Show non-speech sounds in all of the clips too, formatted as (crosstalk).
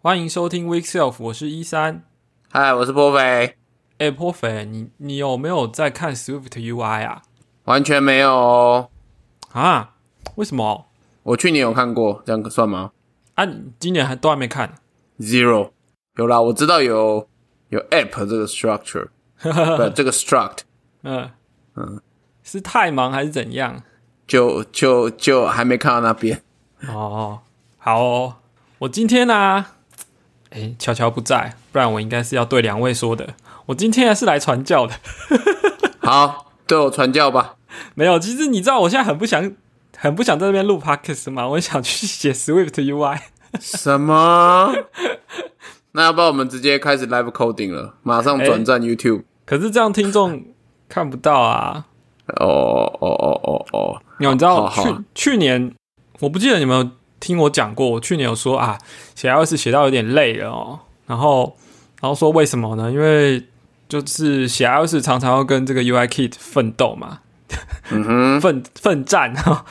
欢迎收听 Week Self，我是一三。嗨，我是波菲。哎，波菲，你你有没有在看 Swift UI 啊？完全没有哦。啊？为什么？我去年有看过，这样算吗？啊，今年还都还没看？Zero。有啦，我知道有有 App 这个 structure，(laughs) 不，这个 struct。嗯嗯，是太忙还是怎样？就就就还没看到那边。哦，好哦。我今天呢，哎，乔乔不在，不然我应该是要对两位说的。我今天还是来传教的。(laughs) 好，对我传教吧。没有，其实你知道我现在很不想，很不想在那边录 podcast 吗？我想去写 Swift UI。什么？(laughs) 那要不然我们直接开始 live coding 了，马上转战 YouTube。可是这样听众看不到啊。哦哦哦哦哦。你知道去去年，我不记得你们。听我讲过，我去年有说啊，写 iOS 写到有点累了哦，然后，然后说为什么呢？因为就是写 iOS 常常要跟这个 UI Kit 奋斗嘛，奋奋战哈，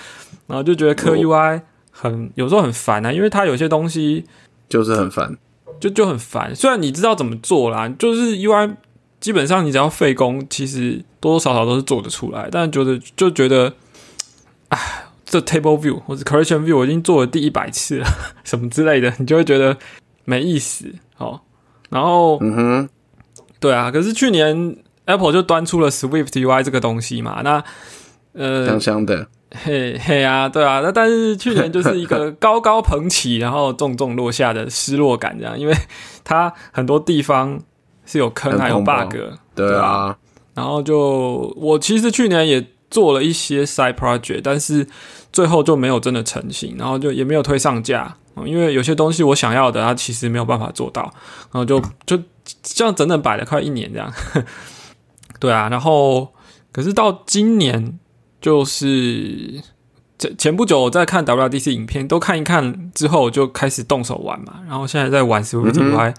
然后就觉得磕 UI 很有时候很烦啊，因为它有些东西就是很烦，就就很烦。虽然你知道怎么做啦，就是 UI 基本上你只要费工，其实多多少少都是做得出来，但觉得就觉得，唉。这 table view 或者 correction view 我已经做了第一百次了，(laughs) 什么之类的，你就会觉得没意思哦。然后，嗯哼，对啊，可是去年 Apple 就端出了 Swift UI 这个东西嘛，那呃，香香的，嘿嘿啊，对啊，那但是去年就是一个 (laughs) 高高捧起，然后重重落下的失落感，这样，因为它很多地方是有坑还有 bug，对啊，然后就我其实去年也做了一些 side project，但是。最后就没有真的成型，然后就也没有推上架，因为有些东西我想要的，它其实没有办法做到，然后就就这样整整摆了快一年这样。(laughs) 对啊，然后可是到今年，就是前前不久我在看 WDC 影片，都看一看之后就开始动手玩嘛，然后现在在玩 Swift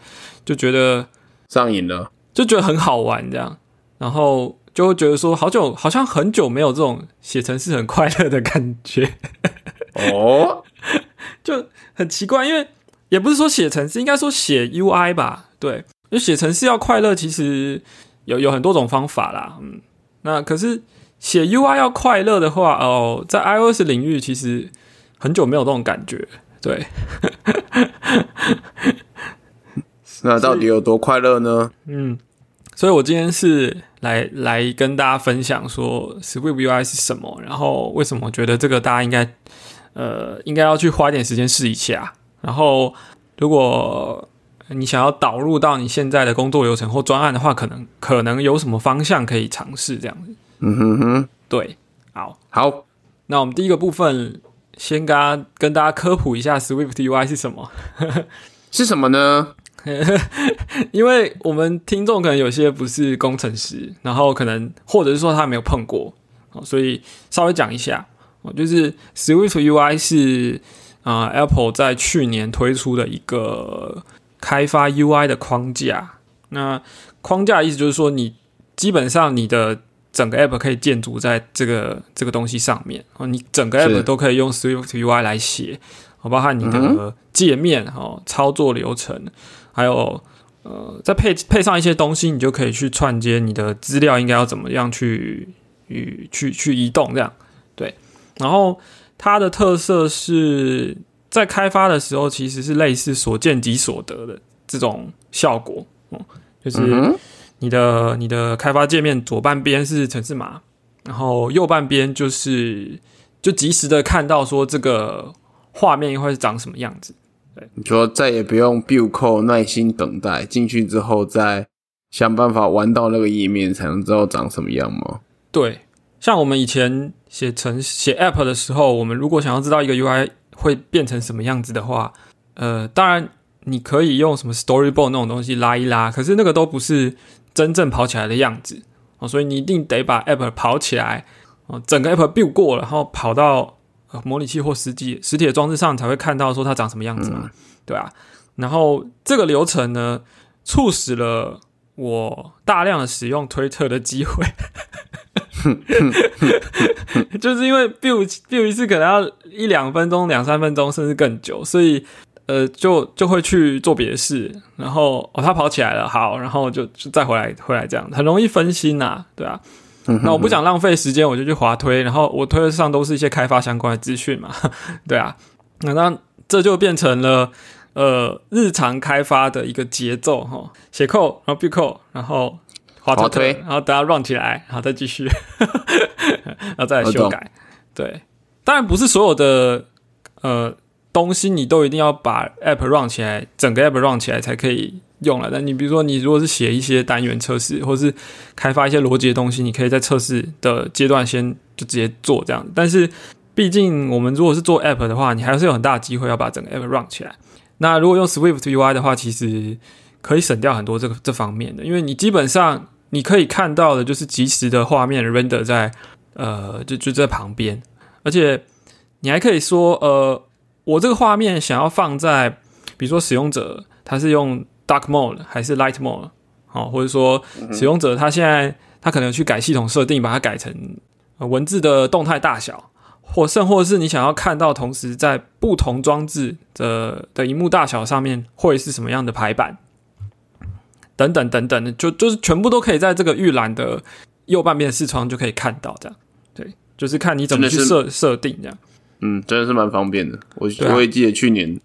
就觉得上瘾了，就觉得很好玩这样，然后。就会觉得说，好久好像很久没有这种写程式很快乐的感觉哦，(laughs) 就很奇怪，因为也不是说写程式，应该说写 UI 吧？对，就写程式要快乐，其实有有很多种方法啦。嗯，那可是写 UI 要快乐的话，哦，在 iOS 领域其实很久没有这种感觉。对，(laughs) 那到底有多快乐呢？嗯。所以，我今天是来来跟大家分享说，Swift UI 是什么，然后为什么我觉得这个大家应该，呃，应该要去花一点时间试一下。然后，如果你想要导入到你现在的工作流程或专案的话，可能可能有什么方向可以尝试这样子。嗯哼哼，对，好，好，那我们第一个部分先跟跟大家科普一下 Swift UI 是什么，是什么呢？(laughs) 因为我们听众可能有些不是工程师，然后可能或者是说他没有碰过，所以稍微讲一下哦，就是 Swift UI 是啊 Apple 在去年推出的一个开发 UI 的框架。那框架意思就是说，你基本上你的整个 App 可以建筑在这个这个东西上面哦，你整个 App 都可以用 Swift UI 来写，包含你的界面哦、操作流程。还有，呃，再配配上一些东西，你就可以去串接你的资料，应该要怎么样去与去去移动这样，对。然后它的特色是在开发的时候，其实是类似所见即所得的这种效果，哦，就是你的你的开发界面左半边是城市码，然后右半边就是就及时的看到说这个画面会是长什么样子。你说再也不用 build code 耐心等待进去之后再想办法玩到那个页面才能知道长什么样吗？对，像我们以前写成写 app 的时候，我们如果想要知道一个 UI 会变成什么样子的话，呃，当然你可以用什么 storyboard 那种东西拉一拉，可是那个都不是真正跑起来的样子哦，所以你一定得把 app 跑起来哦，整个 app build 过了，然后跑到。模拟器或实际实体的装置上才会看到说它长什么样子嘛，对吧？然后这个流程呢，促使了我大量的使用推特的机会，(laughs) 就是因为 build build 一次可能要一两分钟、两三分钟，甚至更久，所以呃，就就会去做别的事，然后哦，他跑起来了，好，然后就就再回来回来这样，很容易分心呐、对啊。那我不想浪费时间，我就去滑推，然后我推的上都是一些开发相关的资讯嘛，(laughs) 对啊。那那这就变成了呃日常开发的一个节奏哈，写扣，然后 build 扣，然后滑滑推。然后等它 run 起来，然后再继续，(laughs) 然后再来修改。对，当然不是所有的呃东西你都一定要把 app run 起来，整个 app run 起来才可以用了。但你比如说，你如果是写一些单元测试，或是开发一些逻辑的东西，你可以在测试的阶段先就直接做这样。但是毕竟我们如果是做 app 的话，你还是有很大的机会要把整个 app run 起来。那如果用 Swift UI 的话，其实可以省掉很多这个这方面的，因为你基本上你可以看到的就是即时的画面 render 在呃就就在旁边，而且你还可以说呃我这个画面想要放在比如说使用者他是用 dark mode 还是 light mode 好、或者说使用者他现在他可能去改系统设定，把它改成、呃文字的动态大小。或甚或是你想要看到同时在不同装置的的荧幕大小上面会是什么样的排版，等等等等的，就就是全部都可以在这个预览的右半边视窗就可以看到，这样对，就是看你怎么去设设定这样。嗯，真的是蛮方便的。我我也记得去年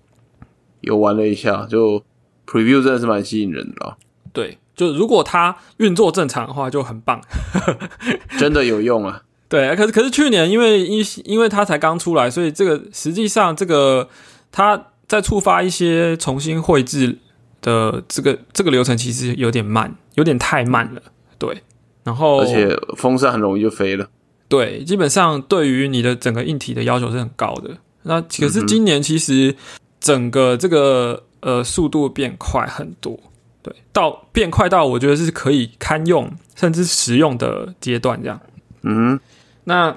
有玩了一下，就 preview 真的是蛮吸引人的啦，对，就如果它运作正常的话，就很棒。(laughs) 真的有用啊。对，可是可是去年因为因因为它才刚出来，所以这个实际上这个它在触发一些重新绘制的这个这个流程其实有点慢，有点太慢了。对，然后而且风扇很容易就飞了。对，基本上对于你的整个硬体的要求是很高的。那可是今年其实整个这个呃速度变快很多，对，到变快到我觉得是可以堪用甚至实用的阶段这样。嗯那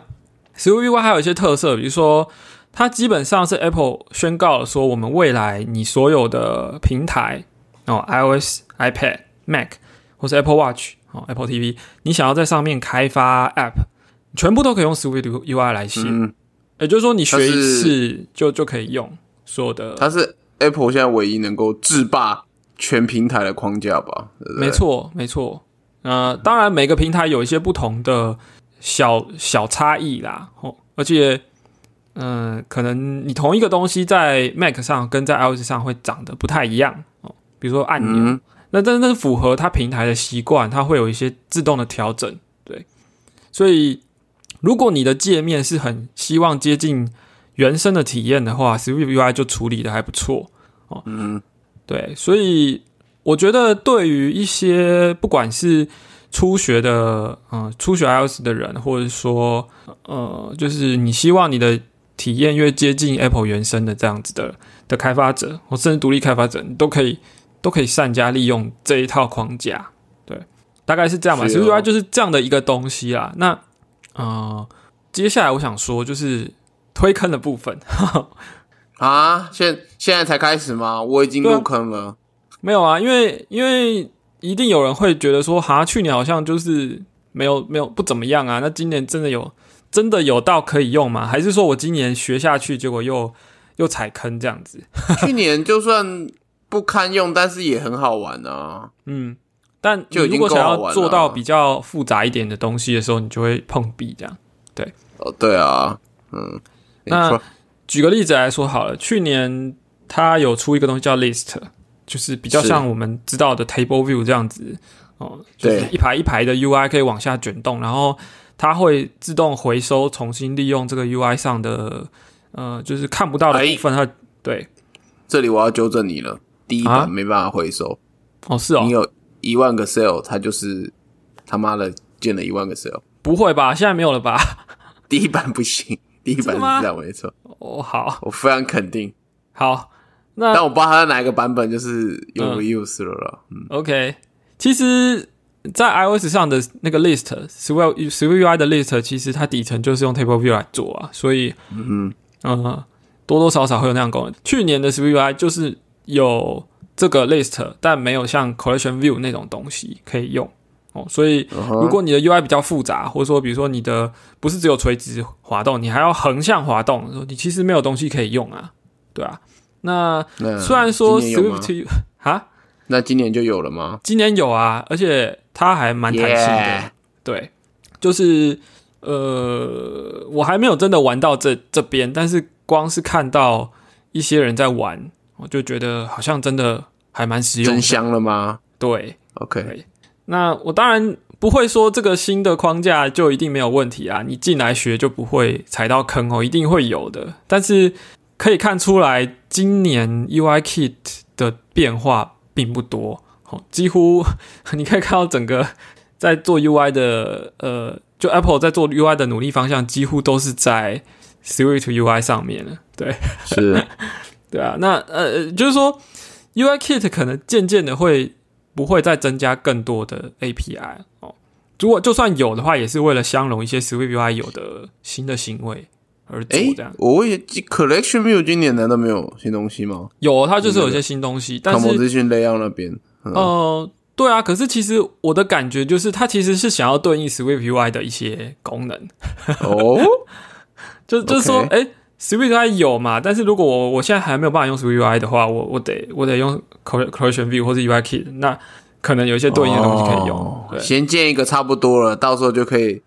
Swift UI 还有一些特色，比如说它基本上是 Apple 宣告了说，我们未来你所有的平台哦，iOS、iPad、Mac 或是 Apple Watch 哦，Apple TV，你想要在上面开发 App，全部都可以用 Swift UI 来写。嗯，也就是说，你学一次就就可以用所有的。它是 Apple 现在唯一能够制霸全平台的框架吧？对对没，错，没错。呃，当然每个平台有一些不同的小小差异啦，哦，而且，嗯、可能你同一个东西在 Mac 上跟在 iOS 上会长得不太一样哦，比如说按钮，嗯那但是那是符合它平台的习惯，它会有一些自动的调整，对。所以，如果你的界面是很希望接近原生的体验的话，Swift UI 就处理的还不错哦。嗯，对，所以我觉得对于一些不管是初学的，嗯、初学 iOS 的人，或者说，呃，就是你希望你的体验越接近 Apple 原生的这样子的的开发者，或甚至独立开发者，你都可以都可以善加利用这一套框架。对，大概是这样吧。Swift UI 就是这样的一个东西啦。那，呃，接下来我想说就是推坑的部分。(laughs) 啊，现现在才开始吗？我已经入坑了。没有啊，因为因为一定有人会觉得说，哈，去年好像就是没有没有不怎么样啊，那今年真的有真的有到可以用吗？还是说我今年学下去，结果又又踩坑这样子？(laughs) 去年就算不堪用，但是也很好玩啊。嗯，但就如果想要做到比较复杂一点的东西的时候，你就会碰壁这样。对哦，对啊，嗯，没那举个例子来说好了，去年它有出一个东西叫 list，就是比较像我们知道的 table view 这样子哦，就是对一排一排的 UI 可以往下卷动，然后它会自动回收，重新利用这个 UI 上的呃，就是看不到的哎部分。它对这里我要纠正你了，第一啊版没办法回收，哦是哦你，有一万个 cell，它就是他妈的建了一万个 cell。不会吧？现在没有了吧？(laughs) 第一版不行，第一版是真的吗？这样没错，哦好。我非常肯定。好，那但我不知道它哪一个版本就是有嗯。reuse 了啦。嗯，OK，其实，在 iOS 上的那个 list Swift Swift UI 的 list，其实它底层就是用 Table View 来做啊，所以，嗯。呃，多多少少会有那样功能。去年的 Swift UI 就是有这个 list，但没有像 Collection View 那种东西可以用哦，所以如果你的 UI 比较复杂，或者说比如说你的不是只有垂直滑动，你还要横向滑动，你其实没有东西可以用啊，对啊。那那虽然说 Swift 啊，那今年就有了吗？今年有啊，而且它还蛮弹性的对，就是呃，我还没有真的玩到这这边，但是光是看到一些人在玩，我就觉得好像真的还蛮实用的。真香了吗对，？OK，那我当然不会说这个新的框架就一定没有问题啊，你进来学就不会踩到坑哦，一定会有的。但是可以看出来，今年 UI Kit 的变化并不多，哦，几乎 (laughs) 你可以看到整个在做 UI 的呃，就 Apple 在做 UI 的努力方向，几乎都是在 Swift UI 上面了。对，是 (laughs) 对啊，那呃，就是说 UI Kit 可能渐渐的会不会再增加更多的 API 哦？如果就算有的话，也是为了相容一些 Swift UI 有的新的行为而做哎这样。，我也 Collection View 今年难道没有新东西吗有，它就是有一些新东西，但是？Composition Layout 那边，嗯呃，对啊，可是其实我的感觉就是，它其实是想要对应 Swift UI 的一些功能，哦，(laughs) 就就是说哎、w i f t UI 有嘛？但是如果我我现在还没有办法用 Swift UI 的话，我我得我得用 Col- Collection View 或者 UI Kit，那可能有一些对应的东西可以用。哦对，先建一个差不多了，到时候就可以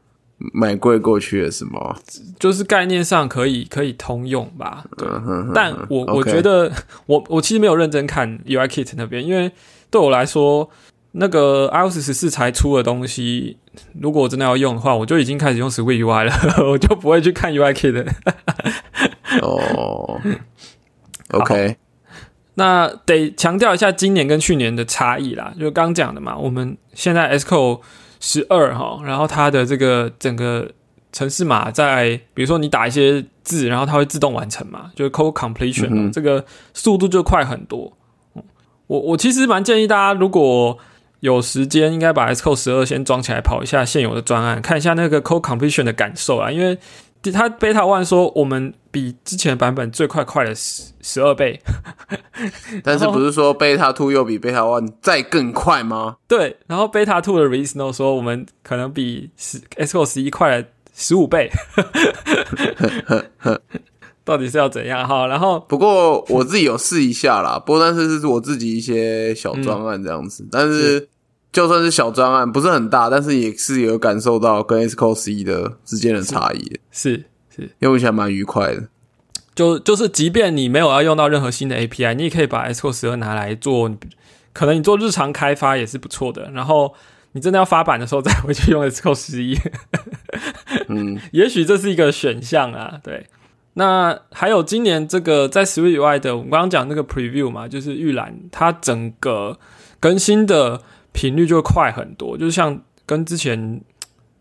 买贵过去了，是吗？就是概念上可以可以通用吧。对，嗯哼哼但我我觉得我我其实没有认真看 UI Kit 那边，因为对我来说，那个 iOS 十四才出的东西，如果我真的要用的话，我就已经开始用 Swift UI 了，(laughs) 我就不会去看 UI Kit 的。哦，(laughs) OK，那得强调一下今年跟去年的差异啦，就刚讲的嘛，我们现在 Xcode 十二哈，然后它的这个整个城市码在，比如说你打一些字，然后它会自动完成嘛，就是 code completion，、这个速度就快很多。嗯我我其实蛮建议大家，如果有时间，应该把 S Code 十二先装起来跑一下现有的专案，看一下那个 code completion 的感受啊，因为它 Beta One 说我们比之前的版本最快快了十十二倍。(laughs) 但是不是说 Beta Two 又比 Beta One 再更快吗？对，然后 Beta Two 的 Release Note 说我们可能比十 Xcode 十一快了十五倍，(laughs) 到底是要怎样哈？然后不过我自己有试一下啦，不过但是是我自己一些小专案这样子，但是就算是小专案，不是很大，但是也是有感受到跟十一的之间的差异，是是，用起来蛮愉快的。就就是即便你没有要用到任何新的 API，你也可以把 Xcode 十二拿来做，可能你做日常开发也是不错的。然后你真的要发版的时候再回去用 S Code 十一，嗯，(laughs) 也许这是一个选项啊。对，那还有今年这个在 Swift UI 的，我们刚刚讲那个 Preview 嘛，就是预览，它整个更新的频率就快很多，就像跟之前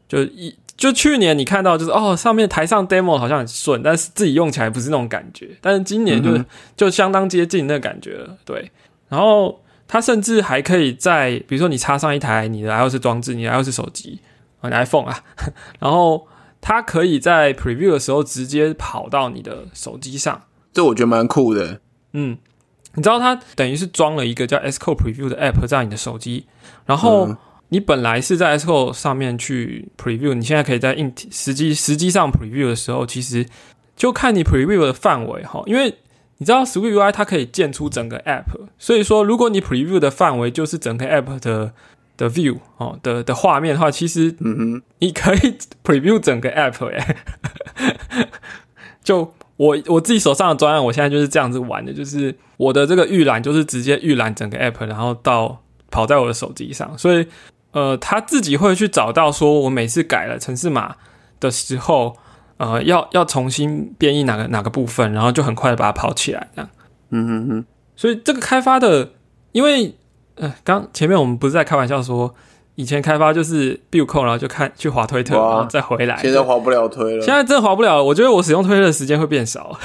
就一就去年你看到就是哦，上面台上 demo 好像很顺，但是自己用起来不是那种感觉，但是今年就、嗯就相当接近那个感觉了，对，然后。它甚至还可以在，比如说你插上一台你的 iOS 装置，你的 iOS 手机啊，你 iPhone 啊，(laughs) 然后它可以在 preview 的时候直接跑到你的手机上。这我觉得蛮酷的。嗯，你知道它等于是装了一个叫 Xcode Preview 的 app 在你的手机，然后嗯你本来是在 Xcode 上面去 preview，你现在可以在硬体实际实际上 preview 的时候，其实就看你 preview 的范围哈，因为你知道 Swift UI 它可以建出整个 app，所以说如果你 preview 的范围就是整个 app 的的 view 哦的的画面的话，其实嗯哼，你可以 (laughs) preview 整个 app 哎、(laughs) 就我我自己手上的专案，我现在就是这样子玩的，就是我的这个预览就是直接预览整个 app，然后到跑在我的手机上，所以呃，他自己会去找到说我每次改了城市码的时候，呃，要要重新编译哪个哪个部分，然后就很快的把它跑起来，这样。嗯嗯嗯，所以这个开发的，因为呃，刚前面我们不是在开玩笑说，以前开发就是 build code，然后就看去滑推特，然后再回来。现在滑不了推了。现在真的滑不了了，我觉得我使用推特的时间会变少，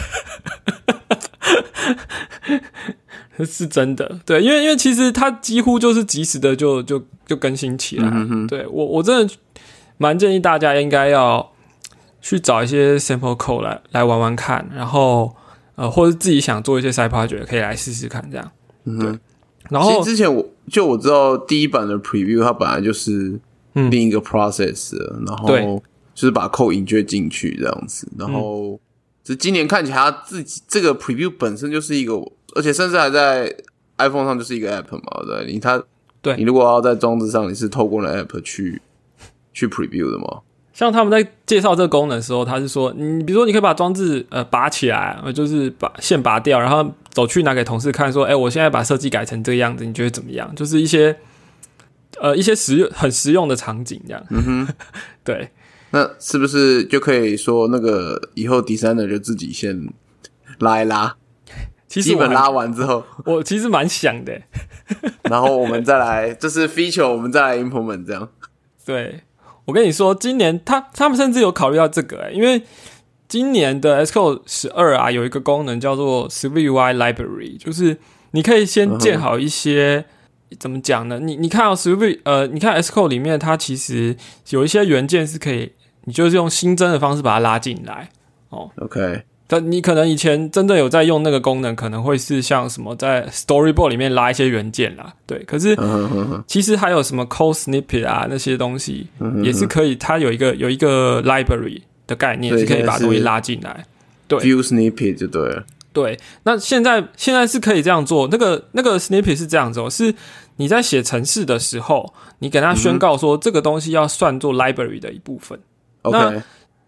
(laughs) 是真的。对，因为因为其实它几乎就是及时的就就就更新起来。嗯哼对我我真的蛮建议大家应该要去找一些 sample code 来来玩玩看，然后呃，或者自己想做一些 side project 可以来试试看这样。嗯哼，然后其实之前我就我知道第一版的 preview 它本来就是嗯。另一个 process，的然后就是把 code 引进进去这样子，然后只今年看起来它自己这个 preview 本身就是一个，而且甚至还在 iPhone 上就是一个 app 嘛，对你它对。你如果要在装置上，你是透过了 app 去去 preview 的吗？像他们在介绍这个功能的时候，他是说，你比如说你可以把装置呃拔起来，呃就是把线拔掉，然后走去拿给同事看，说，哎、我现在把设计改成这个样子，你觉得怎么样？就是一些呃一些实用很实用的场景这样。嗯哼，对，那是不是就可以说那个以后 designer 就自己先拉一拉，其实基本拉完之后，我其实蛮想的，(laughs) 然后我们再来，这是 feature，我们再来 implement 这样。对，我跟你说，今年他他们甚至有考虑到这个、欸，因为今年的 S Code 十二啊，有一个功能叫做 SwiftUI Library，就是你可以先建好一些。怎么讲呢？你你看到 Swift 呃，你看 S Code 里面，它其实有一些元件是可以，你就是用新增的方式把它拉进来哦。OK，但你可能以前真的有在用那个功能，可能会是像什么在 Storyboard 里面拉一些元件啦，对。可是其实还有什么 Code Snippet 啊那些东西，嗯也是可以，它有一个有一个 library 的概念，是可以把东西拉进来。对 view snippet 就对了。对，那现在现在是可以这样做。那个那个 snippet 是这样子哦，是你在写程式的时候，你给他宣告说这个东西要算作 library 的一部分。OK，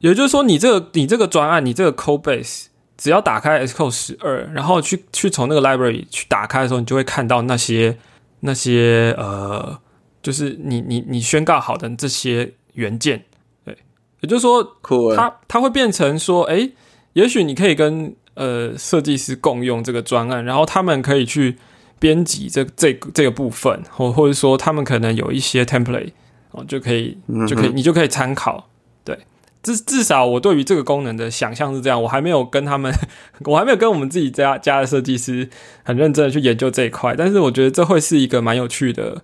也就是说，你这个你这个专案，你这个 code base，只要打开 Xcode 十二，然后去去从那个 library 去打开的时候，你就会看到那些那些呃，就是你你你宣告好的这些元件。对，也就是说，它它会变成说，诶，也许你可以跟呃设计师共用这个专案，然后他们可以去编辑这这这个部分，或或者说他们可能有一些 template 哦，就可以就可以你就可以参考。对，至至少我对于这个功能的想象是这样，我还没有跟他们，(laughs) 我还没有跟我们自己家家的设计师很认真的去研究这一块，但是我觉得这会是一个蛮有趣的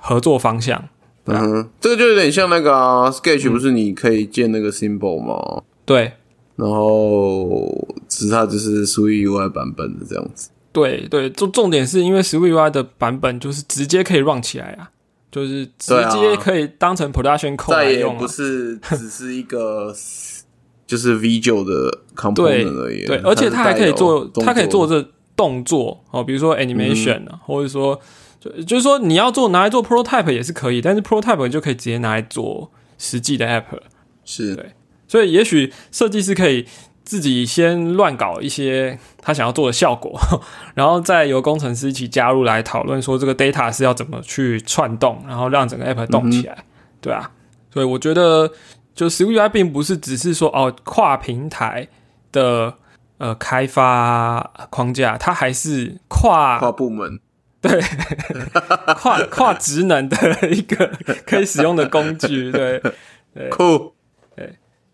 合作方向。嗯哼，这个就有点像那个啊，Sketch 不是你可以建那个 symbol 吗？对然后只是它就是 Swift UI 版本的这样子。对对，重重点是因为 Swift UI 的版本就是直接可以 run 起来啊，就是直接可以当成 production code 再也不。是只是一个 (laughs) 就是 V 九的对 component 而已。对，而且它还可以做，它可以做这动作哦，比如说 animation 或者说就就是说你要做拿来做 prototype 也是可以，但是 prototype 你就可以直接拿来做实际的 app 了。是对所以也许设计师可以自己先乱搞一些他想要做的效果，(laughs) 然后再由工程师一起加入来讨论说这个 data 是要怎么去串动，然后让整个 app 动起来，对啊。所以我觉得，就 s w i 并不是只是说哦跨平台的呃开发框架，它还是跨跨部门。对 (laughs) 跨跨职能的一个可以使用的工具，对。对 (laughs) 酷，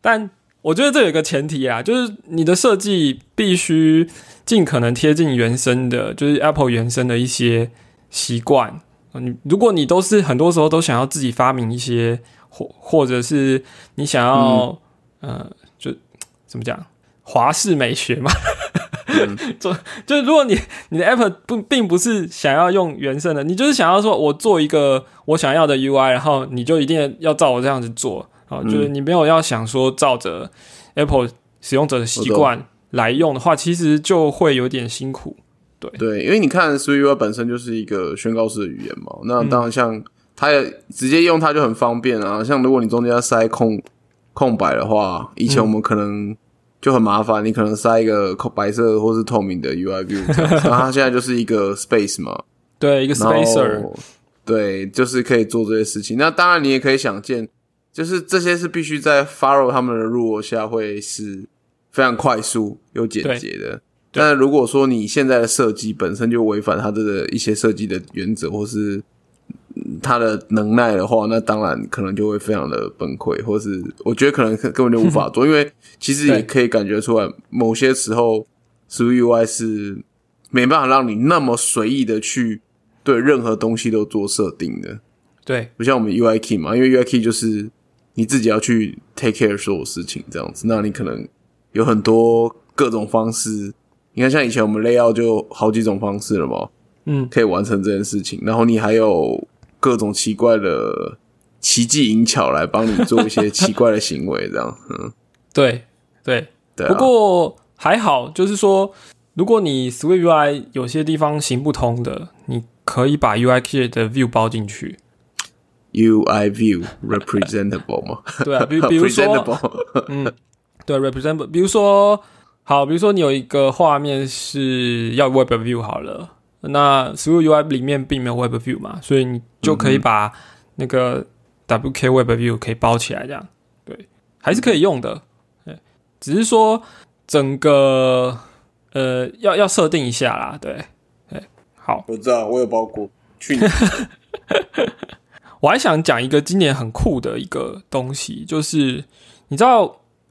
但我觉得这有一个前提啊，就是你的设计必须尽可能贴近原生的，就是 Apple 原生的一些习惯。呃你如果你都是很多时候都想要自己发明一些，或或者是你想要、呃，就怎么讲华式美学嘛，(laughs) 做就是如果你你的 App 不并不是想要用原生的，你就是想要说我做一个我想要的 UI，然后你就一定要照我这样子做啊，就是你没有要想说照着 Apple 使用者的习惯来用的话，其实就会有点辛苦。对对，因为你看 Swift UI 本身就是一个宣告式的语言嘛，那当然像它也直接用它就很方便啊。像如果你中间要塞空空白的话，以前我们可能就很麻烦，你可能塞一个空白色或是透明的 UI view，那它现在就是一个 space 嘛，对，一个 spacer，对，就是可以做这些事情。那当然，你也可以想见，就是这些是必须在 follow 他们的 rule 下会是非常快速又简洁的。对但如果说你现在的设计本身就违反它的一些设计的原则，或是嗯它的能耐的话，那当然可能就会非常的崩溃，或是我觉得可能根本就无法做，(laughs) 因为其实也可以感觉出来，某些时候 s w UI 是没办法让你那么随意的去对任何东西都做设定的，对不像我们 UI key 嘛，因为 UI key 就是你自己要去 take care 所有事情这样子，那你可能有很多各种方式。你看，像以前我们 layout 就好几种方式了嘛，嗯，可以完成这件事情。然后你还有各种奇怪的奇技淫巧来帮你做一些奇怪的行为，这样，嗯，(laughs) 对对对啊，不过还好，就是说，如果你 Swift UI 有些地方行不通的，你可以把 UI Kit 的 View 包进去。UI view representable 嘛，(laughs) 对啊，比比如说，(laughs) presentable，对 representable，比如说，好，比如说你有一个画面是要 Web View 好了，那 Swift UI 里面并没有 Web View 嘛，所以你就可以把那个 WK Web View 可以包起来，这样对，还是可以用的。对，只是说整个呃要要设定一下啦，对，对，好，我知道，我有包过，去年 (laughs) 我还想讲一个今年很酷的一个东西，就是你知道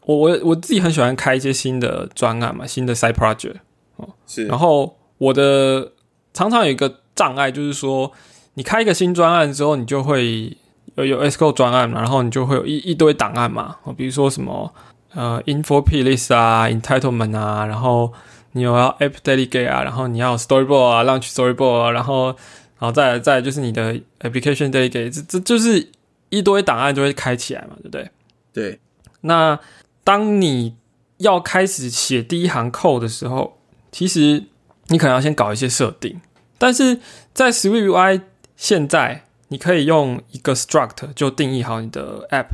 我我我自己很喜欢开一些新的专案嘛，新的 side project 哦。是然后我的常常有一个障碍，就是说你开一个新专案之后，你就会有有 SQL 专案嘛，然后你就会有一一堆档案嘛，哦比如说什么呃 info p list 啊，entitlement 啊，然后你有要 app delegate 啊，然后你要 storyboard 啊，launch storyboard 啊，然后然后再来再来就是你的 application delegate，这这就是一堆档案就会开起来嘛，对不对？对，那当你要开始写第一行 code 的时候，其实你可能要先搞一些设定，但是在 Swift UI 现在你可以用一个 struct 就定义好你的 app，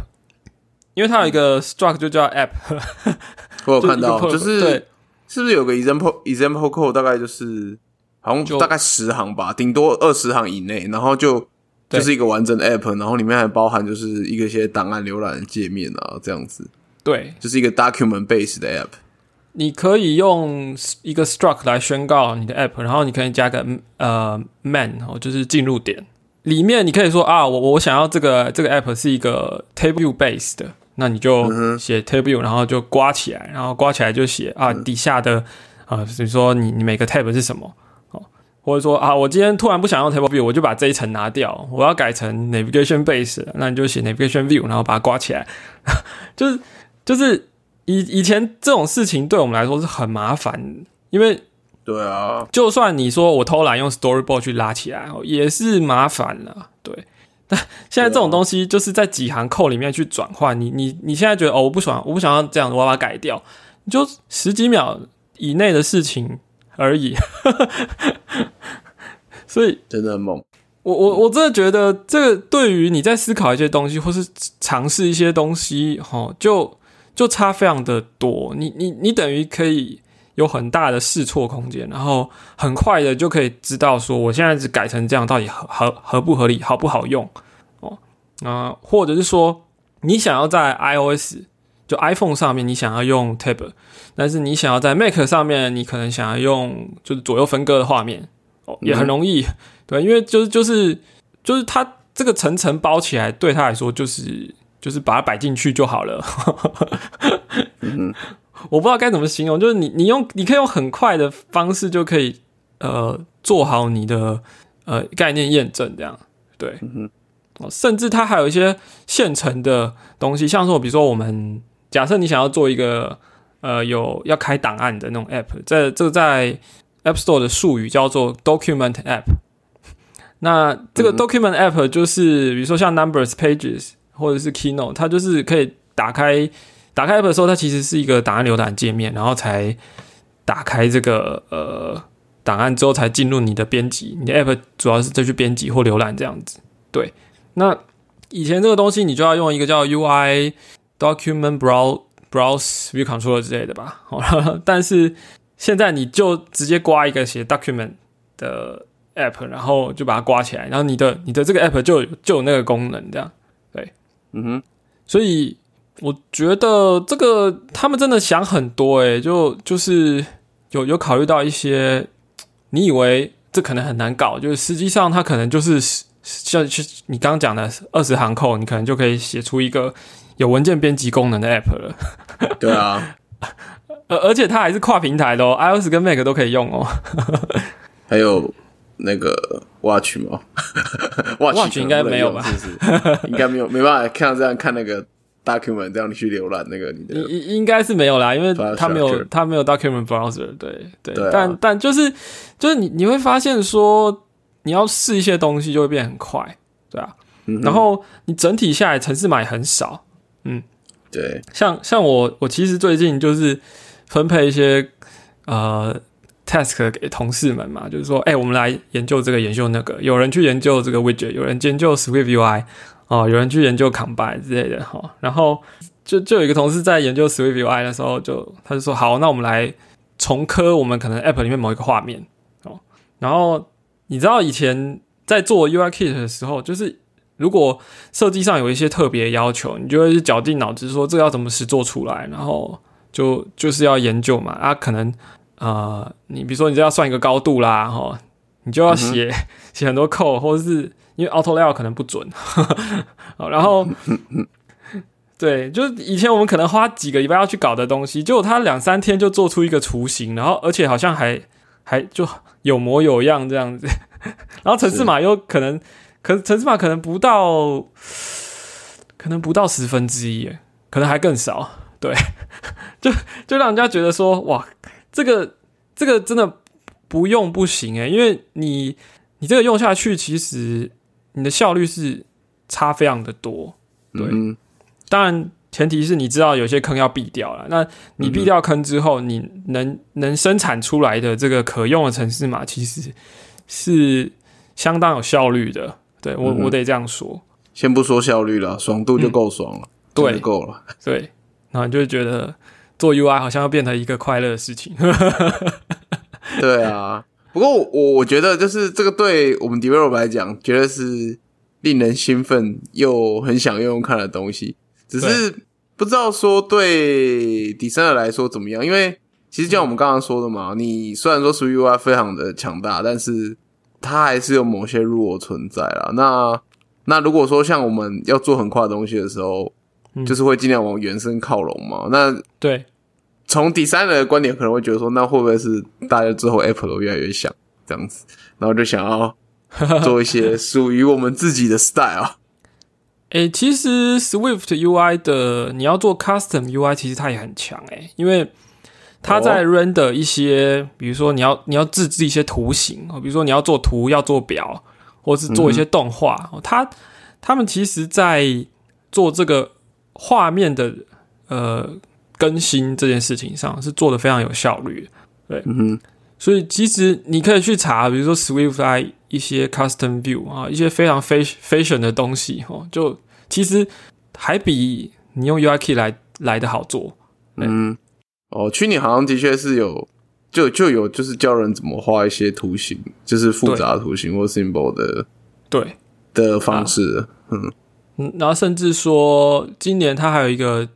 因为它有一个 struct 就叫 app，我有看到，(laughs) 就是对。是不是有个 example example code 大概就是好像就大概十行吧，顶多二十行以内，然后就就是一个完整的 app，然后里面还包含就是一个一些档案浏览的界面啊，这样子，对，就是一个 document base 的 app。你可以用一个 struct 来宣告你的 app，然后你可以加个呃 man 哦，就是进入点。里面你可以说啊，我我想要这个这个 app 是一个 table base 的，那你就写 table 然后就刮起来，然后刮起来就写啊底下的啊，比如说你你每个 tab 是什么哦，或者说啊，我今天突然不想用 table view，我就把这一层拿掉，我要改成 navigation base，那你就写 navigation view，然后把它挂起来，就 (laughs) 是就是。以以前这种事情对我们来说是很麻烦，因为对啊，就算你说我偷懒用 Storyboard 去拉起来，哦也是麻烦了。对，(laughs) 但现在这种东西就是在几行扣里面去转换。你你你现在觉得哦，我不爽，我不想要这样，我要把它改掉，你就十几秒以内的事情而已。(laughs) 所以真的很猛。我我我真的觉得，这个对于你在思考一些东西，或是尝试一些东西，哦，就就差非常的多。你你你等于可以有很大的试错空间，然后很快的就可以知道说，我现在只改成这样，到底合合合不合理，好不好用哦？啊、或者是说，你想要在 iOS 就 iPhone 上面，你想要用 Tab，但是你想要在 Mac 上面，你可能想要用就是左右分割的画面，哦，也很容易。对，因为就是就是就是它这个层层包起来，对他来说就是就是把它摆进去就好了。我不知道该怎么形容，就是你你用你可以用很快的方式就可以呃做好你的呃概念验证，这样对。哦，甚至它还有一些现成的东西，像说比如说我们假设你想要做一个呃有要开档案的那种 app，在这个在 App Store 的术语叫做 Document App。那这个 Document App 就是比如说像 Numbers、Pages 或者是 Keynote，它就是可以打开打开 App 的时候，它其实是一个档案浏览界面，然后才打开这个呃档案之后才进入你的编辑。你的 App 主要是再去编辑或浏览这样子。对，那以前这个东西你就要用一个叫 UI Document Browse Browse View Controller 之类的吧。好，(laughs) 但是现在你就直接刮一个写 Document 的 App，然后就把它刮起来，然后你的你的这个 App 就有就有那个功能，这样。对，嗯哼，所以我觉得这个他们真的想很多诶、就就是有有考虑到一些你以为这可能很难搞，就是实际上它可能就是像像你刚刚讲的二十行扣，你可能就可以写出一个有文件编辑功能的 App 了。对啊，(laughs) 而而且它还是跨平台的哦，iOS 跟 Mac 都可以用哦。(laughs) 还有那个 Watch 吗 (laughs) Watch？Watch 应该没有吧？应该没有，没办法看到这样看那个 document，这样你去浏览那个你的应应应该是没有啦，因为它没有它没有 document browser，对对，对啊但但就是就是你你会发现说你要试一些东西就会变很快，对啊，然后你整体下来城市码也很少，对，像像我我其实最近就是分配一些呃 task 给同事们嘛，就是说，哎、我们来研究这个研究那个，有人去研究这个 widget，有人研究 Swift UI，哦，有人去研究 Combine 之类的哈、然后就就有一个同事在研究 Swift UI 的时候就，他就说，好，那我们来重刻我们可能 App 里面某一个画面哦，然后你知道以前在做 UI Kit 的时候，就是如果设计上有一些特别要求，你就会绞尽脑汁说这个要怎么实做出来，然后就就是要研究嘛。啊，可能呃，你比如说你这要算一个高度啦，哈，你就要写、(laughs) 写很多 code，或者是因为 auto layout 可能不准，(laughs) 好，然后 (laughs) 对，就是以前我们可能花几个礼拜要去搞的东西，结果他两三天就做出一个雏形，然后而且好像还还就有模有样这样子，然后城市码又可能。可城市码可能不到，可能不到十分之一耶，可能还更少。对，(laughs) 就就让人家觉得说，哇，这个这个真的不用不行诶，因为你你这个用下去，其实你的效率是差非常的多。对，嗯当然前提是你知道有些坑要避掉了。那你避掉坑之后，你能能生产出来的这个可用的城市码，其实是相当有效率的。对我，嗯我得这样说。先不说效率了，爽度就够爽了，对够了。(laughs) 对，然后你就会觉得做 UI 好像要变成一个快乐的事情。(laughs) 对啊，不过我我觉得就是这个对我们 developer 来讲，绝对是令人兴奋又很想用用看的东西。只是不知道说对 designer 来说怎么样，因为其实就像我们刚刚说的嘛，你虽然说 w UI 非常的强大，但是它还是有某些弱存在啦。那那如果说像我们要做很快的东西的时候，嗯就是会尽量往原生靠拢嘛。那对，从第三人的观点，可能会觉得说，那会不会是大家之后 Apple 都越来越像这样子，然后就想要做一些属于我们自己的 style。(laughs) 诶、其实 Swift UI 的你要做 Custom UI，其实它也很强诶、因为它在哦 render 一些，比如说你要你要自制一些图形哦，比如说你要做图要做表，或是做一些动画，哦，它他们其实在做这个画面的呃更新这件事情上是做的非常有效率的。嗯哼，所以其实你可以去查，比如说 Swift UI 一些 Custom View 啊，一些非常 fashion fashion 的东西哦，就其实还比你用 UI Key 来来的好做。嗯，哦，去年好像的确是有，就就有就是教人怎么画一些图形，就是复杂图形或 symbol 的对，的方式。嗯，嗯，然后甚至说今年它还有一个，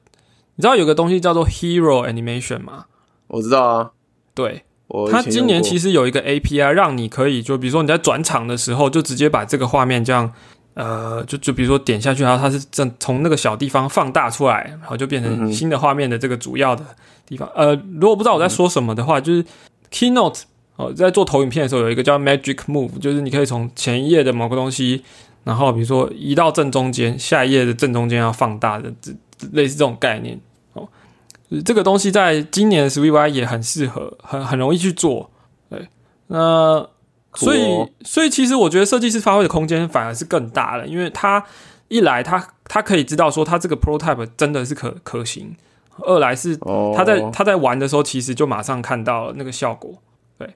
你知道有个东西叫做 Hero Animation 吗？我知道啊，对，我它今年其实实有一个 API，让你可以就比如说你在转场的时候，就直接把这个画面这样，呃，就就比如说点下去，然后它是正从那个小地方放大出来，然后就变成新的画面的这个主要的地方。呃，如果不知道我在说什么的话，就是 Keynote 哦，在做投影片的时候有一个叫 Magic Move，就是你可以从前一页的某个东西，然后比如说移到正中间，下一页的正中间要放大的，这类似这种概念哦。这个东西在今年的 UI 也很适合，很很容易去做。对，那所以、所以其实我觉得设计师发挥的空间反而是更大了，因为他一来他他可以知道说他这个 prototype 真的是可可行，二来是哦，他在他在玩的时候其实就马上看到那个效果。对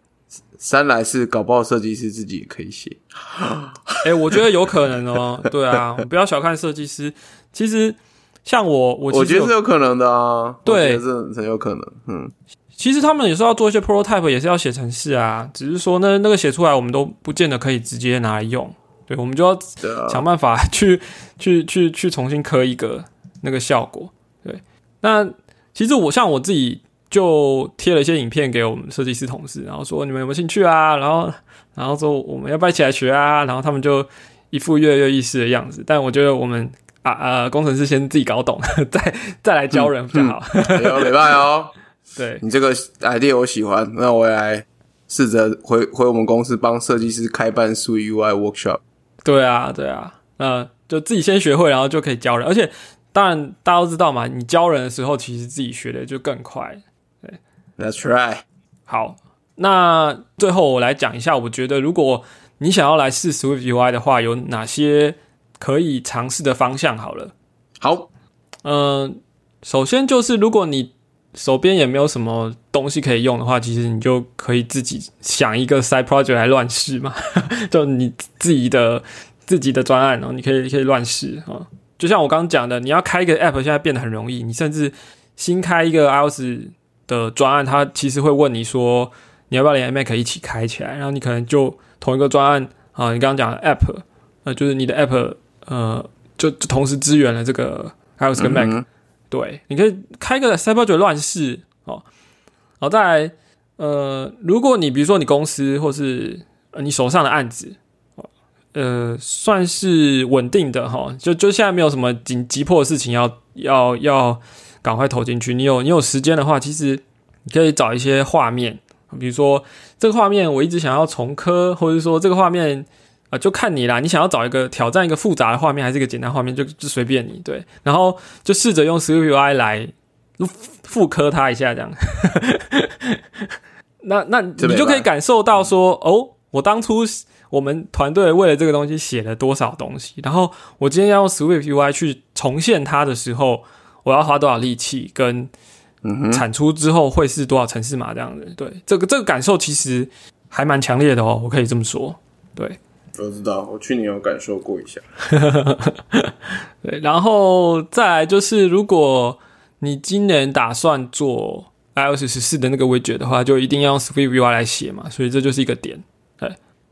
三来是搞不好设计师自己也可以写。哎、我觉得有可能哦。(laughs) 对啊，不要小看设计师。其实像我，我我觉得是有可能的啊，对是很有可能。嗯，其实他们有时候要做一些 prototype，也是要写程式啊。只是说呢，那个写出来，我们都不见得可以直接拿来用。对，我们就要想办法去去去去重新刻一个那个效果。对，那其实我像我自己就贴了一些影片给我们设计师同事，然后说你们有没有兴趣啊？然后然后说我们要不要一起来学啊？然后他们就一副跃跃欲试的样子。但我觉得我们啊呃工程师先自己搞懂，(laughs) 再再来教人比较好。有礼拜哦。(laughs) 对，你这个 idea 我喜欢，那我也来试着回回我们公司帮设计师开办数 UI workshop。对啊，对啊，呃，就自己先学会，然后就可以教人。而且当然大家都知道嘛，你教人的时候，其实自己学的就更快。对 That's right。好，那最后我来讲一下，我觉得如果你想要来试 Swift UI 的话，有哪些可以尝试的方向？好了，好，嗯、首先就是如果你手边也没有什么东西可以用的话，其实你就可以自己想一个 side project 来乱试嘛，(laughs) 就你自己的自己的专案哦，你可以可以乱试啊。就像我刚刚讲的，你要开一个 app，现在变得很容易，你甚至新开一个 iOS 的专案，它其实会问你说你要不要连 Mac 一起开起来，然后你可能就同一个专案啊，你刚刚讲的 app，呃，就是你的 app，呃，就就同时支援了这个 iOS 跟 Mac。对，你可以开个 s y b e r 乱试哦，然后再来，呃，如果你比如说你公司或是呃你手上的案子，呃，算是稳定的哈，就就现在没有什么紧急迫的事情要要要赶快投进去。你有你有时间的话，其实你可以找一些画面，比如说这个画面我一直想要重刻，或者说这个画面。啊，就看你啦，你想要找一个挑战一个复杂的画面，还是一个简单画面，就就随便你对。然后就试着用 SwiftUI 来复刻它一下，这样。(laughs) 那那你就可以感受到说，哦，我当初我们团队为了这个东西写了多少东西，然后我今天要用 SwiftUI 去重现它的时候，我要花多少力气，跟产出之后会是多少城市码这样子。对，这个这个感受其实还蛮强烈的哦，我可以这么说，对。我知道，我去年有感受过一下。(laughs) 对，然后再来就是，如果你今年打算做 iOS 十四的那个 widget 的话，就一定要用 SwiftUI 来写嘛，所以这就是一个点。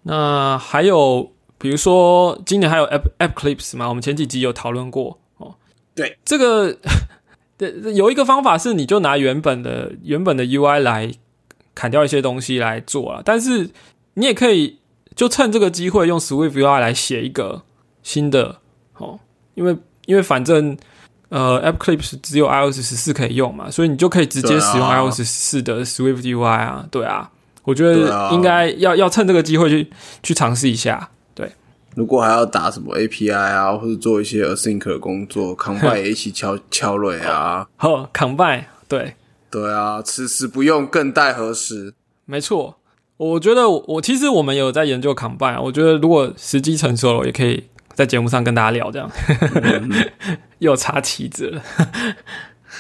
对，那还有比如说今年还有 App App Clips 嘛，我们前几集有讨论过哦。对，这个 (laughs) 对有一个方法是，你就拿原本的原本的 UI 来砍掉一些东西来做啊，但是你也可以。就趁这个机会用 SwiftUI 来写一个新的哦，因为因为反正呃 App Clips 只有 iOS 十四可以用嘛，所以你就可以直接使用 iOS 十四的 SwiftUI 啊，对啊，我觉得应该要要趁这个机会去去尝试一下。对，如果还要打什么 API 啊，或者做一些 Async 的工作，(laughs) Combine 也一起敲敲蕊啊，(laughs) 好 Combine，对对啊，此时不用更待何时？没错。我觉得我其实我们有在研究 combine，我觉得如果时机成熟了，也可以在节目上跟大家聊这样。(laughs) 又插旗子了，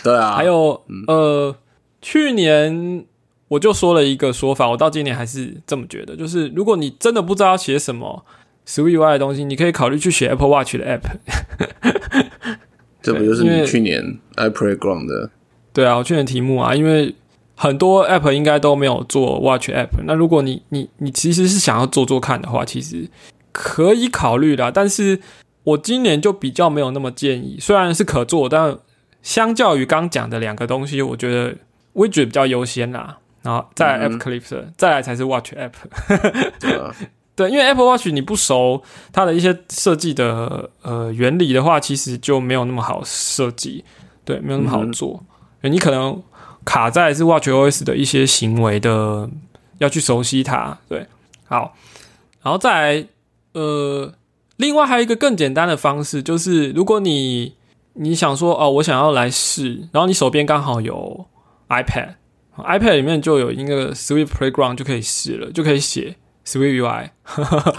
对啊。还有呃，去年我就说了一个说法，我到今年还是这么觉得，就是如果你真的不知道写什么 SwiftUI 的东西，你可以考虑去写 Apple Watch 的 App。(laughs) 这不就是你去年 iPlayground 的？对啊，我去年题目啊，因为。很多 app 应该都没有做 watch app，那如果你你你其实是想要做做看的话，其实可以考虑啦。但是我今年就比较没有那么建议，虽然是可做，但相较于刚讲的两个东西，我觉得 widget 比较优先啦。然后再 app clips，再来才是 watch app。(laughs) 对，因为 Apple Watch 你不熟它的一些设计的呃原理的话，其实就没有那么好设计，对，没有那么好做。你可能。卡在是 Watch OS 的一些行为的，要去熟悉它。对，好，然后再来，呃，另外还有一个更简单的方式，就是如果你你想说哦，我想要来试，然后你手边刚好有 iPad，iPad 里面就有一个 Swift Playground 就可以试了，就可以写 Swift UI。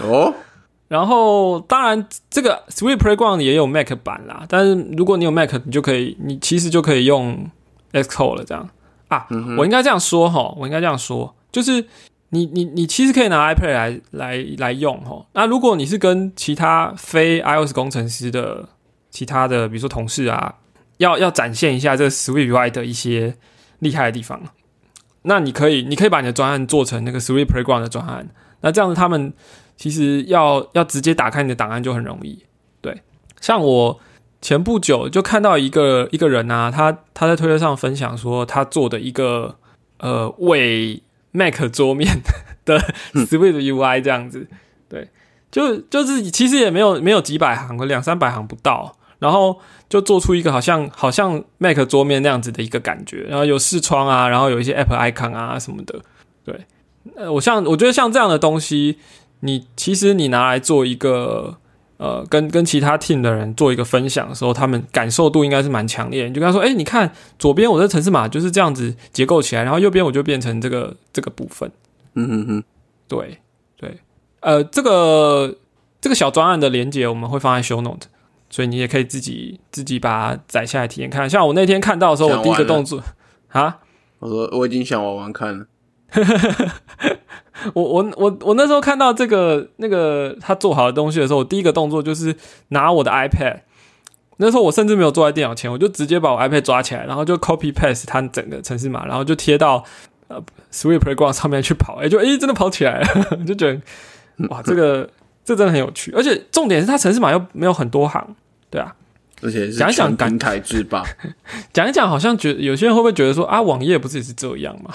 哦，(laughs) 然后当然这个 Swift Playground 也有 Mac 版啦，但是如果你有 Mac，你就可以，你其实就可以用。Xcode 了，这样啊，我应该这样说哈，我应该这样说，就是你你你其实可以拿 iPad 来来来用哈。那如果你是跟其他非 iOS 工程师的其他的，比如说同事啊，要要展现一下这个 SwiftUI 的一些厉害的地方，那你可以你可以把你的专案做成那个 Swift Playground 的专案，那这样子他们其实要要直接打开你的档案就很容易。对，像我。前不久就看到一个一个人啊，他他在推特上分享说他做的一个呃为 Mac 桌面 (laughs) 的 Swift UI 这样子，对，就就是其实也没有没有几百行，两三百行不到，然后就做出一个好像好像 Mac 桌面那样子的一个感觉，然后有视窗啊，然后有一些 App icon 啊什么的，对，呃，我像我觉得像这样的东西，你其实你拿来做一个。呃，跟跟其他 team 的人做一个分享的时候，他们感受度应该是蛮强烈。你就跟他说：“哎，你看左边我的城市码就是这样子结构起来，然后右边我就变成这个这个部分。”嗯嗯嗯，对对，呃，这个这个小专案的连接我们会放在 show note，所以你也可以自己自己把它载下来体验看。像我那天看到的时候，我第一个动作啊，我说我已经想玩玩看了。(laughs) 我我我我那时候看到这个那个他做好的东西的时候，我第一个动作就是拿我的 iPad。那时候我甚至没有坐在电脑前，我就直接把我 iPad 抓起来，然后就 copy paste 它整个城市码，然后就贴到呃 Sweet Playground 上面去跑，哎，就哎真的跑起来了，(laughs) 就觉得哇，这个这真的很有趣，而且重点是它城市码又没有很多行，对啊，而且是讲一讲平台制霸，(laughs) 讲一讲好像觉得有些人会不会觉得说啊，网页不是也是这样吗？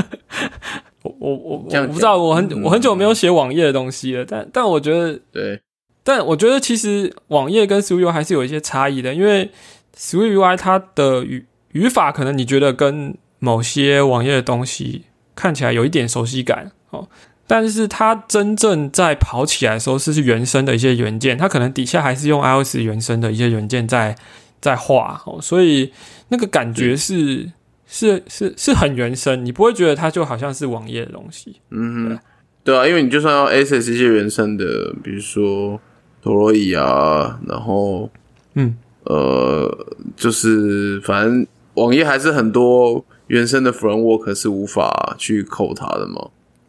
(laughs) 我我我我不知道，我很我很久没有写网页的东西了，但但我觉得对。但我觉得其实网页跟 SwiftUI 还是有一些差异的，因为 SwiftUI 它的语语法可能你觉得跟某些网页的东西看起来有一点熟悉感哦，但是它真正在跑起来的时候是是原生的一些元件，它可能底下还是用 iOS 原生的一些元件在在画哦，所以那个感觉是是是是很原生，你不会觉得它就好像是网页的东西。嗯，对啊，因为你就算要 SS 一些原生的，比如说。陀螺仪啊，然后，嗯，呃，就是反正网页还是很多原生的 framework 是无法去扣它的嘛。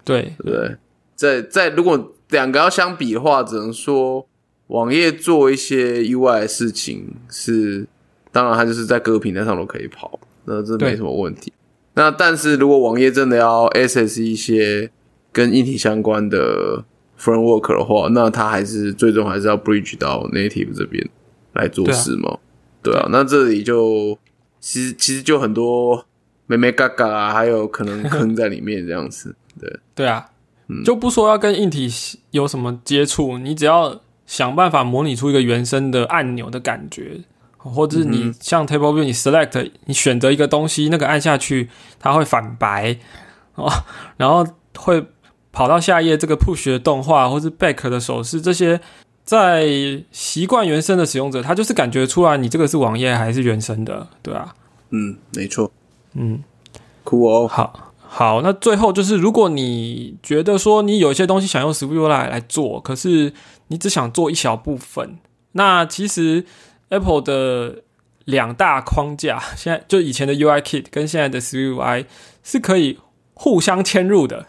对对，在在如果两个要相比的话，只能说网页做一些 UI 的事情是，当然它就是在各个平台上都可以跑，那这没什么问题。那但是如果网页真的要 SS 一些跟硬体相关的。framework 的话，那它还是最终还是要 bridge 到 native 这边来做事嘛？对啊，那这里就其实其实就很多没没嘎嘎啊，还有可能坑在里面这样子。对对啊，就不说要跟硬体有什么接触，你只要想办法模拟出一个原生的按钮的感觉，或者是你像 table view，你 select 你选择一个东西，那个按下去它会反白哦，然后会。跑到下一页，这个 push 的动画或是 back 的手势，这些在习惯原生的使用者，他就是感觉出来你这个是网页还是原生的，对啊，嗯，没错，嗯，酷哦，好，好，那最后就是，如果你觉得说你有一些东西想用 SwiftUI 来做，可是你只想做一小部分，那其实 Apple 的两大框架，(laughs) 现在就以前的 UI Kit 跟现在的 SwiftUI 是可以。互相嵌入的，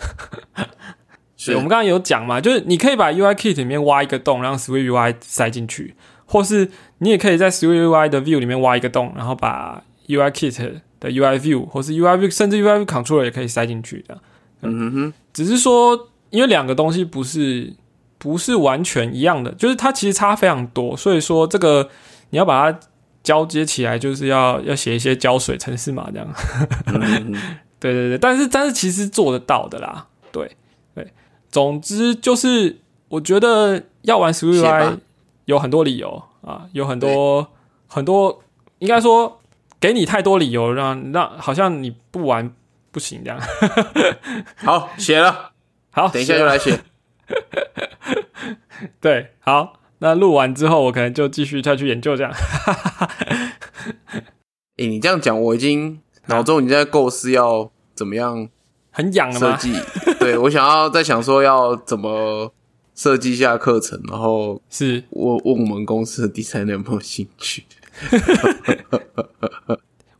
(laughs) 是我们刚刚有讲嘛，就是你可以把 UI Kit 里面挖一个洞，让 Swift UI 塞进去，或是你也可以在 Swift UI 的 View 里面挖一个洞，然后把 UI Kit 的 UI View 或是 UI View 甚至 UI View Controller 也可以塞进去的。嗯。哼哼，只是说，因为两个东西不是不是完全一样的，就是它其实差非常多，所以说这个你要把它交接起来，就是要要写一些胶水程式码这样。(laughs) 对对对，但是但是其实做得到的啦，对对，总之就是我觉得要玩 SwiftUI 有很多理由啊，有很多很多，应该说给你太多理由让让好像你不玩不行这样。(laughs) 好，写了，好，等一下就来写。(laughs) 对，好，那录完之后我可能就继续再去研究这样。(laughs) 哎，你这样讲我已经。脑中你在构思要怎么样？很痒设计，对我想要在想说要怎么设计一下课程，然后是问问我们公司的 designer 有没有兴趣。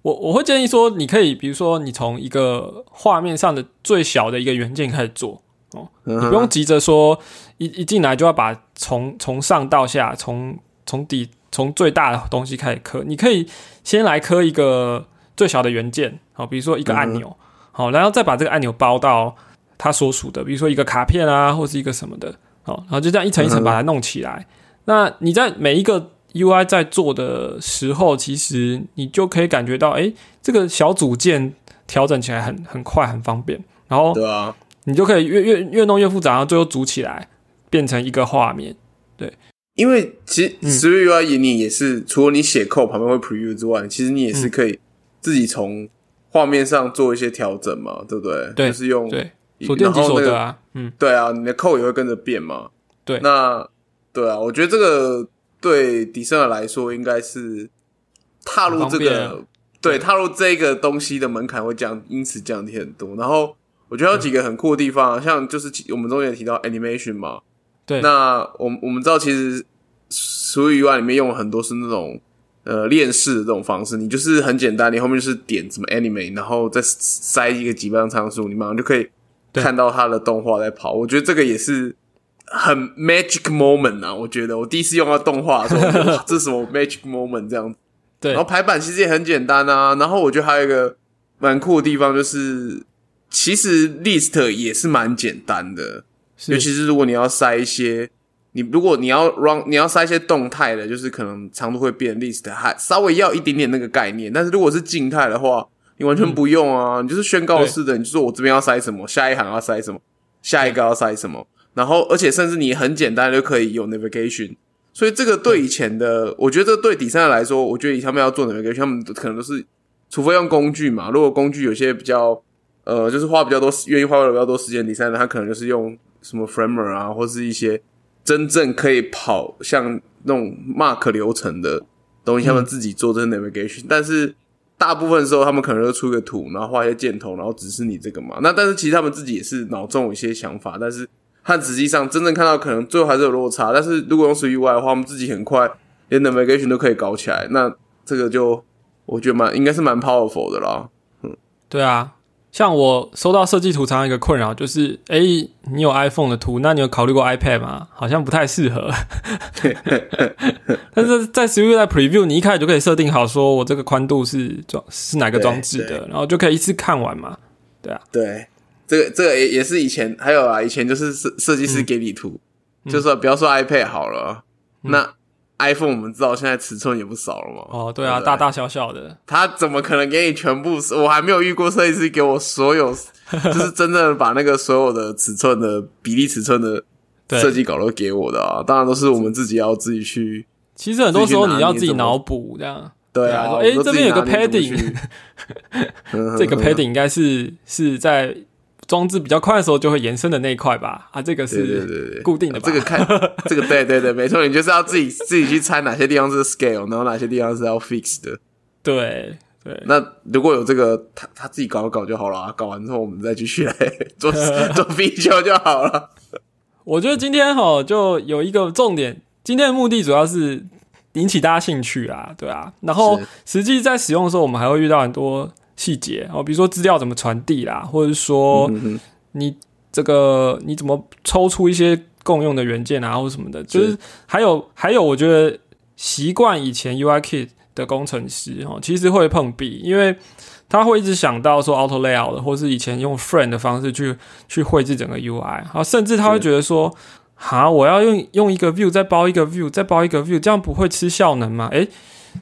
我我会建议说，你可以比如说你从一个画面上的最小的一个元件开始做哦，你不用急着说一一进来就要把从从上到下，从从底从最大的东西开始刻，你可以先来刻一个。最小的元件，好，比如说一个按钮，好，然后再把这个按钮包到它所属的，比如说一个卡片啊，或是一个什么的，好，然后就这样一层一层把它弄起来。那你在每一个 UI 在做的时候，其实你就可以感觉到，哎，这个小组件调整起来很很快很方便。然后，对啊，你就可以越越越弄越复杂，然后最后组起来变成一个画面。对，因为其实 SwiftUI 你也是除了你写 code 旁边会 preview 之外，其实你也是可以。自己从画面上做一些调整嘛，对不对？对，就是用对所电机手的啊，嗯，对啊，你的扣也会跟着变嘛。对，那对啊，我觉得这个对迪生尔来说应该是踏入这个对踏入这个东西的门槛会降，因此降低很多。然后我觉得有几个很酷的地方，像就是我们中间提到 animation 嘛，对，那我我们知道其实。Swift UI 里面用了很多是那种呃链式的这种方式，你就是很简单，你后面就是点什么 Anime，然后再塞一个几万参数，你马上就可以看到它的动画在跑。我觉得这个也是很 magic moment 啊！我觉得我第一次用到动画的时候，(laughs) 这是什么 magic moment 这样子。对，然后排版其实也很简单啊。然后我觉得还有一个蛮酷的地方就是，其实 list 也是蛮简单的，尤其是如果你要塞一些。你如果你要 run，你要塞一些动态的，就是可能长度会变 list，还稍微要一点点那个概念。但是如果是静态的话，你完全不用啊，你就是宣告式的，你就说我这边要塞什么，下一行要塞什么，下一个要塞什么，然后而且甚至你很简单就可以有 navigation。所以这个对以前的，我觉得这对底三的来说，我觉得以他们要做 navigation，他们可能都是除非用工具嘛。如果工具有些比较呃，就是花比较多，愿意花比较多时间，底三的他可能就是用什么 framer 啊，或是一些。真正可以跑像那种 mark 流程的东西，他们自己做这 navigation，但是大部分时候他们可能就出个图，然后画一些箭头，然后指示你这个嘛。那但是其实他们自己也是脑中有一些想法，但是他实际上真正看到可能最后还是有落差。但是如果用 UI 的话，我们自己很快连 navigation 都可以搞起来，那这个就我觉得蛮应该是蛮 powerful 的啦。嗯，对啊。像我收到设计图，常常一个困扰就是，哎，你有 iPhone 的图，那你有考虑过 iPad 吗？好像不太适合。(laughs) 但是在 s w i f t Preview，你一开始就可以设定好，说我这个宽度是装是哪个装置的，然后就可以一次看完嘛。对啊，对，这个这个也也是以前还有啊，以前就是设设计师给你图，就说不要说 iPad 好了，那。iPhone 我们知道现在尺寸也不少了嘛？哦，对啊，大大小小的，他怎么可能给你全部？我还没有遇过设计师给我所有，(laughs) 就是真正把那个所有的尺寸的比例尺寸的设计稿都给我的啊！当然都是我们自己要自己去。其实很多时候你要自己脑补这样。对啊，哎，这边有个 padding，这个 padding 应该是是在。装置比较快的时候，就会延伸的那一块吧。啊，这个是固定的吧。这个看 (laughs) 这个，对对对，没错，你就是要自己自己去猜哪些地方是 scale，然后哪些地方是要 fix 的。对对。那如果有这个，他他自己搞搞就好了。搞完之后，我们再继续来做 (laughs) 做 feature 就好了。我觉得今天哈就有一个重点，今天的目的主要是引起大家兴趣啊，对啊。然后实际在使用的时候，我们还会遇到很多。细节哦，比如说资料怎么传递啦，或者是说你这个你怎么抽出一些共用的元件啊，或者什么的，就是还有还有，我觉得习惯以前 UI Kit 的工程师哦，其实会碰壁，因为他会一直想到说 Auto Layout 的，或是以前用 Friend 的方式去去绘制整个 UI，然后甚至他会觉得说，哈，我要用用一个 View 再包一个 View 再包一个 View，这样不会吃效能吗？诶，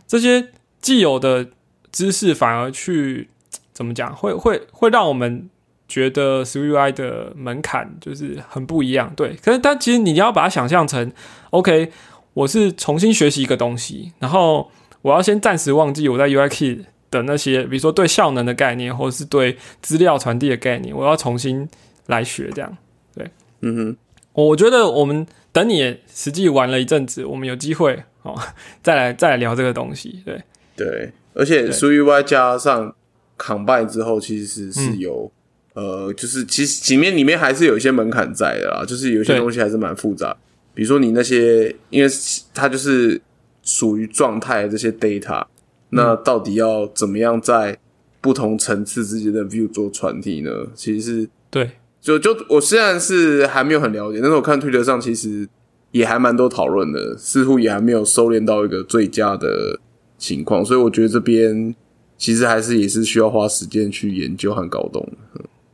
这些既有的。知识反而去怎么讲，会会会让我们觉得 s w i 的门槛就是很不一样，对。可是但其实你要把它想象成，OK，我是重新学习一个东西，然后我要先暂时忘记我在 UI Kit 的那些，比如说对效能的概念，或者是对资料传递的概念，我要重新来学，这样。对，嗯哼，我觉得我们等你实际玩了一阵子，我们有机会哦，(laughs) 再来再来聊这个东西，对，对。而且 s u i 加上 Combine 之后，其实是有呃，就是其实里面里面还是有一些门槛在的啦，就是有些东西还是蛮复杂。比如说你那些，因为它就是属于状态这些 data，那到底要怎么样在不同层次之间的 view 做传递呢？其实是对，就就我虽然是还没有很了解，但是我看推特上其实也还蛮多讨论的，似乎也还没有收敛到一个最佳的。情况，所以我觉得这边其实还是也是需要花时间去研究和搞懂。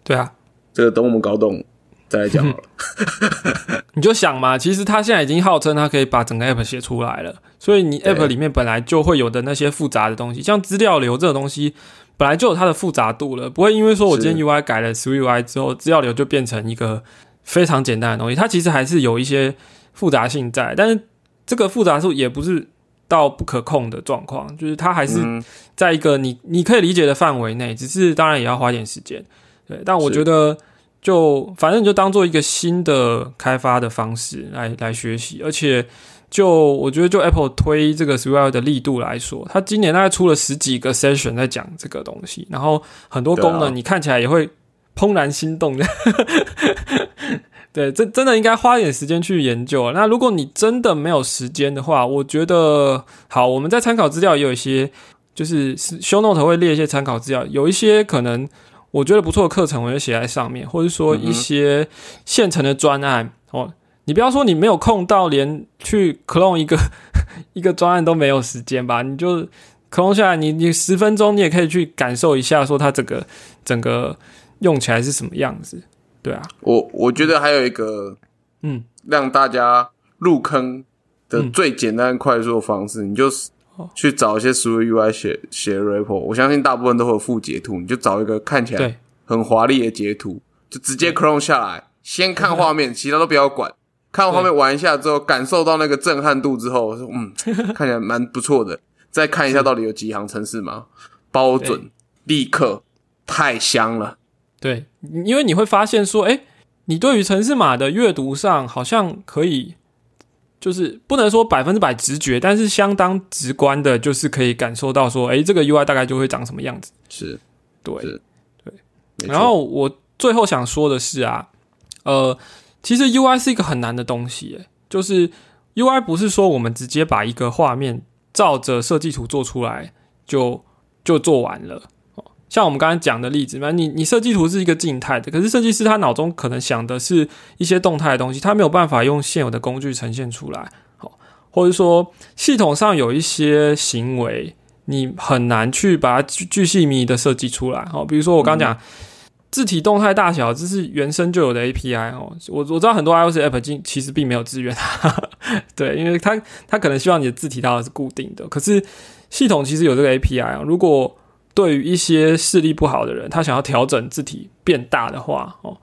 对啊，这个等我们搞懂再来讲好了。(laughs) 你就想嘛，其实他现在已经号称他可以把整个 app 写出来了，所以你 app 里面本来就会有的那些复杂的东西，像资料流这个东西，本来就有它的复杂度了，不会因为说我今天 UI 改了 w UI 之后，资料流就变成一个非常简单的东西。它其实还是有一些复杂性在，但是这个复杂度也不是。到不可控的状况，就是它还是在一个你你可以理解的范围内，只是当然也要花点时间。对，但我觉得就反正就当做一个新的开发的方式来来学习，而且就我觉得就 Apple 推这个 s w i f t 的力度来说，它今年大概出了十几个 session 在讲这个东西，然后很多功能你看起来也会怦然心动的。对，这真的应该花一点时间去研究。那如果你真的没有时间的话，我觉得好，我们在参考资料也有一些，就是 show note 会列一些参考资料，有一些可能我觉得不错的课程，我就写在上面，或者说一些现成的专案哦。你不要说你没有空到连去 clone 一个 (laughs) 一个专案都没有时间吧？你就 clone 下来，你你十分钟你也可以去感受一下，说它整个整个用起来是什么样子。对啊，我我觉得还有一个，嗯，让大家入坑的最简单快速的方式，你就去找一些 i UI 写写 report，我相信大部分都会有附截图，你就找一个看起来很华丽的截图，就直接 clone 下来，先看画面，(laughs) 其他都不要管，看画面玩一下之后，感受到那个震撼度之后，嗯，(laughs) 看起来蛮不错的，再看一下到底有几行城市吗？包准，立刻，太香了。对，因为你会发现说，哎，你对于城市码的阅读上好像可以，就是不能说百分之百直觉，但是相当直观的，就是可以感受到说，哎，这个 UI 大概就会长什么样子。是，对，对。然后我最后想说的是啊，呃，其实 UI 是一个很难的东西，哎，就是 UI 不是说我们直接把一个画面照着设计图做出来就就做完了。像我们刚才讲的例子嘛，你你设计图是一个静态的，可是设计师他脑中可能想的是一些动态的东西，他没有办法用现有的工具呈现出来，好，或者说系统上有一些行为，你很难去把它巨细靡的设计出来，好，比如说我刚讲字体动态大小，这是原生就有的 API 哦，我我知道很多 iOS app 其实并没有支援，对，因为它它可能希望你的字体大小是固定的，可是系统其实有这个 API 啊，如果对于一些视力不好的人，他想要调整字体变大的话，哦，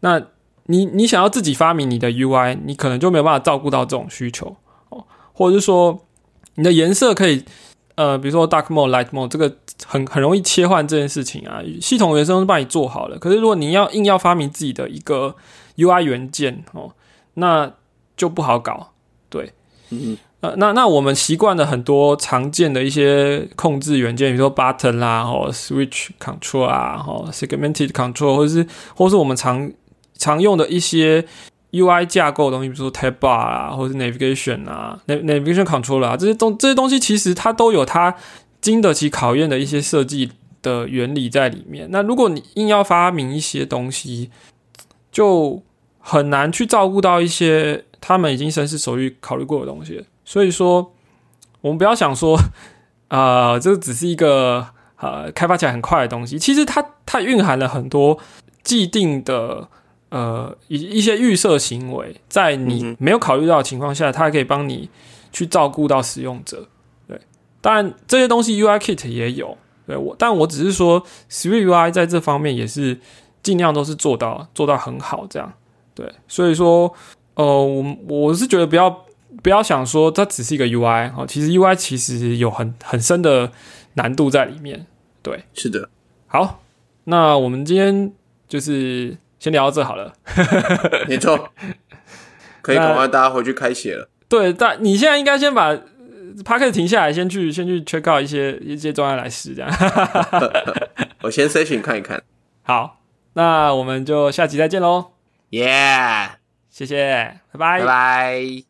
那你你想要自己发明你的 UI，你可能就没有办法照顾到这种需求，哦，或者是说你的颜色可以，呃，比如说 dark mode、light mode，这个很很容易切换这件事情啊，系统原生都帮你做好了。可是如果你要硬要发明自己的一个 UI 元件，哦，那就不好搞，对，嗯。呃，那那我们习惯的很多常见的一些控制元件，比如说 button 啦，或 switch control 啊，或 segmented control，或者是或是我们常常用的一些 UI 架构东西，比如说 tab bar 啊，或者是 navigation 啊，navigation control 啊，这些东这些东西其实它都有它经得起考验的一些设计的原理在里面。那如果你硬要发明一些东西，就很难去照顾到一些他们已经深思熟虑考虑过的东西。所以说，我们不要想说，啊，(laughs) 这只是一个呃开发起来很快的东西。其实它它蕴含了很多既定的呃一一些预设行为，在你没有考虑到的情况下，它可以帮你去照顾到使用者。对，当然这些东西 UI Kit 也有，对我，但我只是说 Swift UI 在这方面也是尽量都是做到做到很好这样。对，所以说，呃，我我是觉得不要。不要想说它只是一个 UI 哦，其实 UI 其实有很很深的难度在里面。对，是的。好，那我们今天就是先聊到这好了。(laughs) 没错，可以赶快大家回去开写了。对，但你现在应该先把 p a c k e t 停下来，先去先去 check out 一些一些专案来试，这样。(laughs) (laughs) 我先 session 看一看。好，那我们就下集再见喽。Yeah，谢谢，拜拜，拜拜。